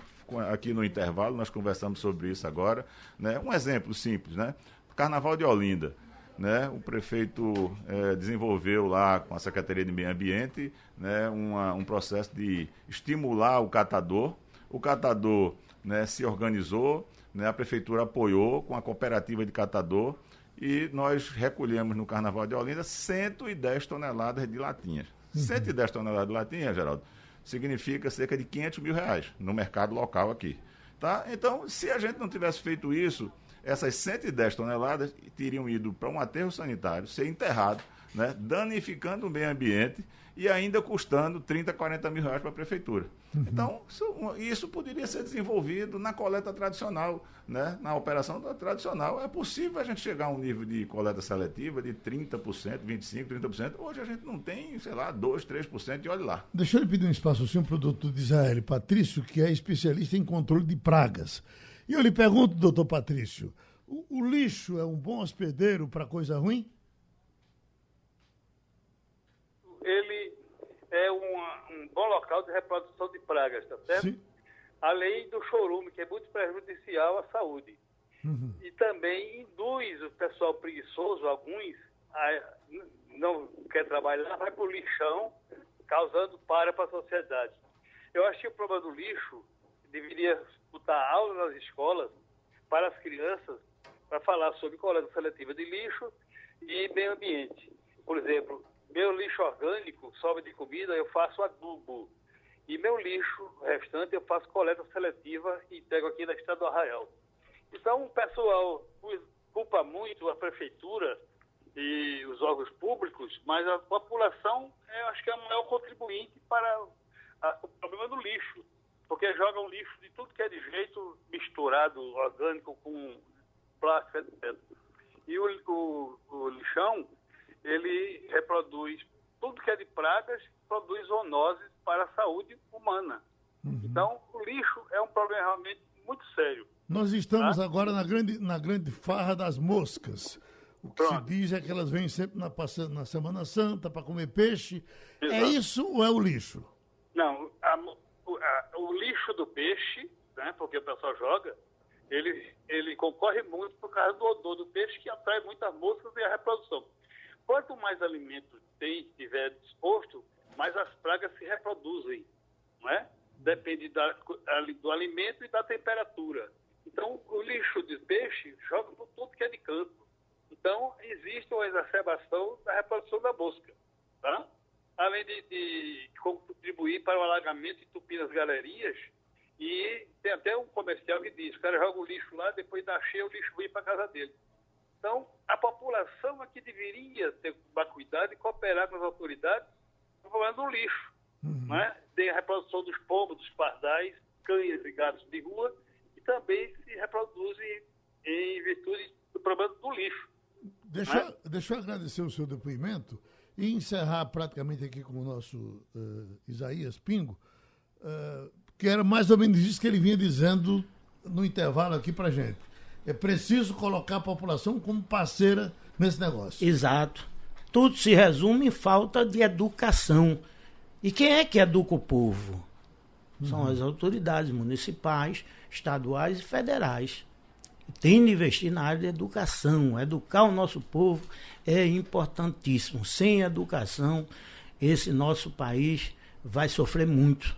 aqui no intervalo, nós conversamos sobre isso agora. Né? Um exemplo simples, né? Carnaval de Olinda né, o prefeito é, desenvolveu lá com a Secretaria de Meio Ambiente né, uma, um processo de estimular o catador. O catador né, se organizou, né, a prefeitura apoiou com a cooperativa de catador e nós recolhemos no Carnaval de Olinda 110 toneladas de latinhas. Uhum. 110 toneladas de latinhas, Geraldo, significa cerca de 500 mil reais no mercado local aqui. Tá? Então, se a gente não tivesse feito isso, essas 110 toneladas teriam ido para um aterro sanitário, ser enterrado, né, danificando o meio ambiente e ainda custando 30, 40 mil reais para a prefeitura. Uhum. Então, isso, isso, poderia ser desenvolvido na coleta tradicional, né, na operação tradicional. É possível a gente chegar a um nível de coleta seletiva de 30%, 25%, 30%. Hoje a gente não tem, sei lá, 2%, 3% e olha lá. Deixa eu lhe pedir um espaço assim, um produtor de Israel, Patrício, que é especialista em controle de pragas. E eu lhe pergunto, doutor Patrício, o, o lixo é um bom hospedeiro para coisa ruim? Ele é uma, um bom local de reprodução de pragas, tá certo? Sim. Além do chorume, que é muito prejudicial à saúde. Uhum. E também induz o pessoal preguiçoso, alguns, a, não quer trabalhar, vai para o lixão, causando para para a sociedade. Eu acho que o problema do lixo deveria botar aula nas escolas para as crianças para falar sobre coleta seletiva de lixo e meio ambiente. Por exemplo, meu lixo orgânico, sobra de comida, eu faço adubo. E meu lixo restante eu faço coleta seletiva e pego aqui na estrada do Arraial. Então o pessoal culpa muito a prefeitura e os órgãos públicos, mas a população, eu acho que é o maior contribuinte para a, o problema do lixo, porque jogam lixo de tudo que é de jeito, misturado, orgânico com plástico, etc. E o, o, o lixão, ele reproduz tudo que é de pragas, produz zoonoses para a saúde humana. Uhum. Então, o lixo é um problema realmente muito sério. Nós estamos tá? agora na grande, na grande farra das moscas. O que Pronto. se diz é que elas vêm sempre na, na Semana Santa para comer peixe. É Exato. É isso ou é o lixo? Não, o, lixo do peixe, né, porque o pessoal joga, ele, ele concorre muito por causa do odor do peixe que atrai muitas moscas e a reprodução. Quanto mais alimento tem, tiver disposto, mais as pragas se reproduzem, não é? Depende da, do alimento e da temperatura. Então, o lixo de peixe joga por tudo que é de campo. Então, existe uma exacerbação da reprodução da mosca, tá? Além de, de contribuir para o alagamento e entupir as galerias, e tem até um comercial que diz, o cara joga o lixo lá, depois da cheia o lixo vem para casa dele. Então, a população aqui deveria ter cuidado e cooperar com as autoridades no problema do lixo. Uhum. Né? Tem a reprodução dos pombos, dos pardais, cães e gatos de rua, e também se reproduzem em virtude do problema do lixo. Deixa, né? deixa eu agradecer o seu depoimento e encerrar praticamente aqui com o nosso uh, Isaías Pingo, uh, que era mais ou menos isso que ele vinha dizendo no intervalo aqui para gente. É preciso colocar a população como parceira nesse negócio. Exato. Tudo se resume em falta de educação. E quem é que educa o povo? São uhum. as autoridades municipais, estaduais e federais tem de investir na área de educação. Educar o nosso povo é importantíssimo. Sem educação, esse nosso país vai sofrer muito.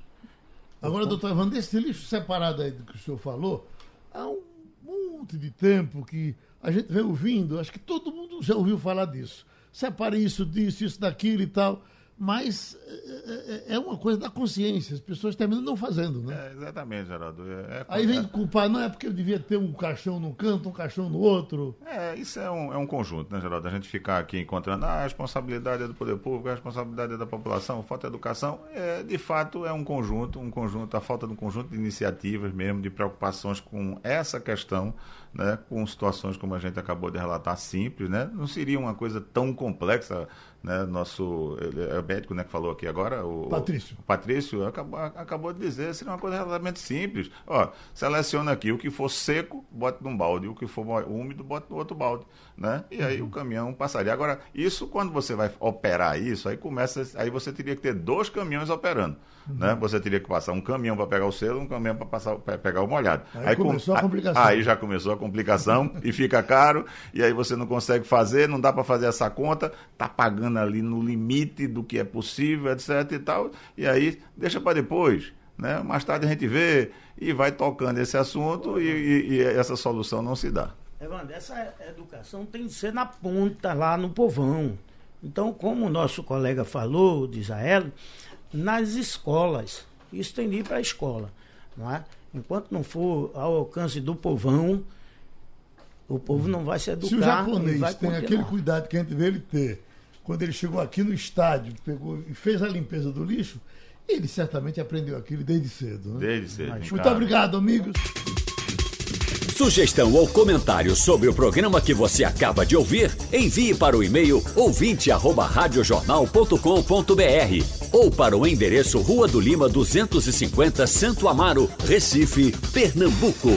Agora, então, doutor Evandro, esse lixo separado aí do que o senhor falou, há um monte de tempo que a gente vem ouvindo, acho que todo mundo já ouviu falar disso. Separe isso disso, isso daquilo e tal mas é, é, é, uma coisa da consciência, as pessoas terminam não fazendo, né? É, exatamente, Geraldo. É, é Aí vem culpar, não é porque eu devia ter um caixão num canto, um caixão no outro. É, isso é um, é um conjunto, né, Geraldo? A gente ficar aqui encontrando ah, a responsabilidade é do poder público, a responsabilidade é da população, falta de educação. É, de fato, é um conjunto, um conjunto, a falta de um conjunto de iniciativas mesmo, de preocupações com essa questão, né, com situações como a gente acabou de relatar, simples, né? Não seria uma coisa tão complexa né, nosso o médico né, que falou aqui agora, o Patrício, o Patrício acabou, acabou de dizer, seria uma coisa relativamente simples. Ó, seleciona aqui o que for seco, bota num balde, o que for úmido, bota no outro balde, né? E aí uhum. o caminhão passaria. Agora, isso quando você vai operar isso, aí começa, aí você teria que ter dois caminhões operando, uhum. né? Você teria que passar um caminhão para pegar o selo, um caminhão para passar para pegar o molhado. Aí, aí começou com, a complicação. Aí já começou a complicação e fica caro e aí você não consegue fazer, não dá para fazer essa conta, tá pagando ali no limite do que é possível, etc e tal, e aí deixa para depois, né? Mais tarde a gente vê e vai tocando esse assunto e, e, e essa solução não se dá. Evandro, essa educação tem que ser na ponta, lá no povão. Então, como o nosso colega falou, de Israel, nas escolas. Isso tem de ir para a escola. Não é? Enquanto não for ao alcance do povão, o povo não vai se educar. Se o japonês tem continuar. aquele cuidado que a gente vê ele ter quando ele chegou aqui no estádio, pegou e fez a limpeza do lixo, ele certamente aprendeu aquilo desde cedo. Né? Desde cedo. Mas, muito obrigado, amigos. Sugestão ou comentário sobre o programa que você acaba de ouvir, envie para o e-mail ouvinte@radiojornal.com.br ou para o endereço Rua do Lima 250, Santo Amaro, Recife, Pernambuco.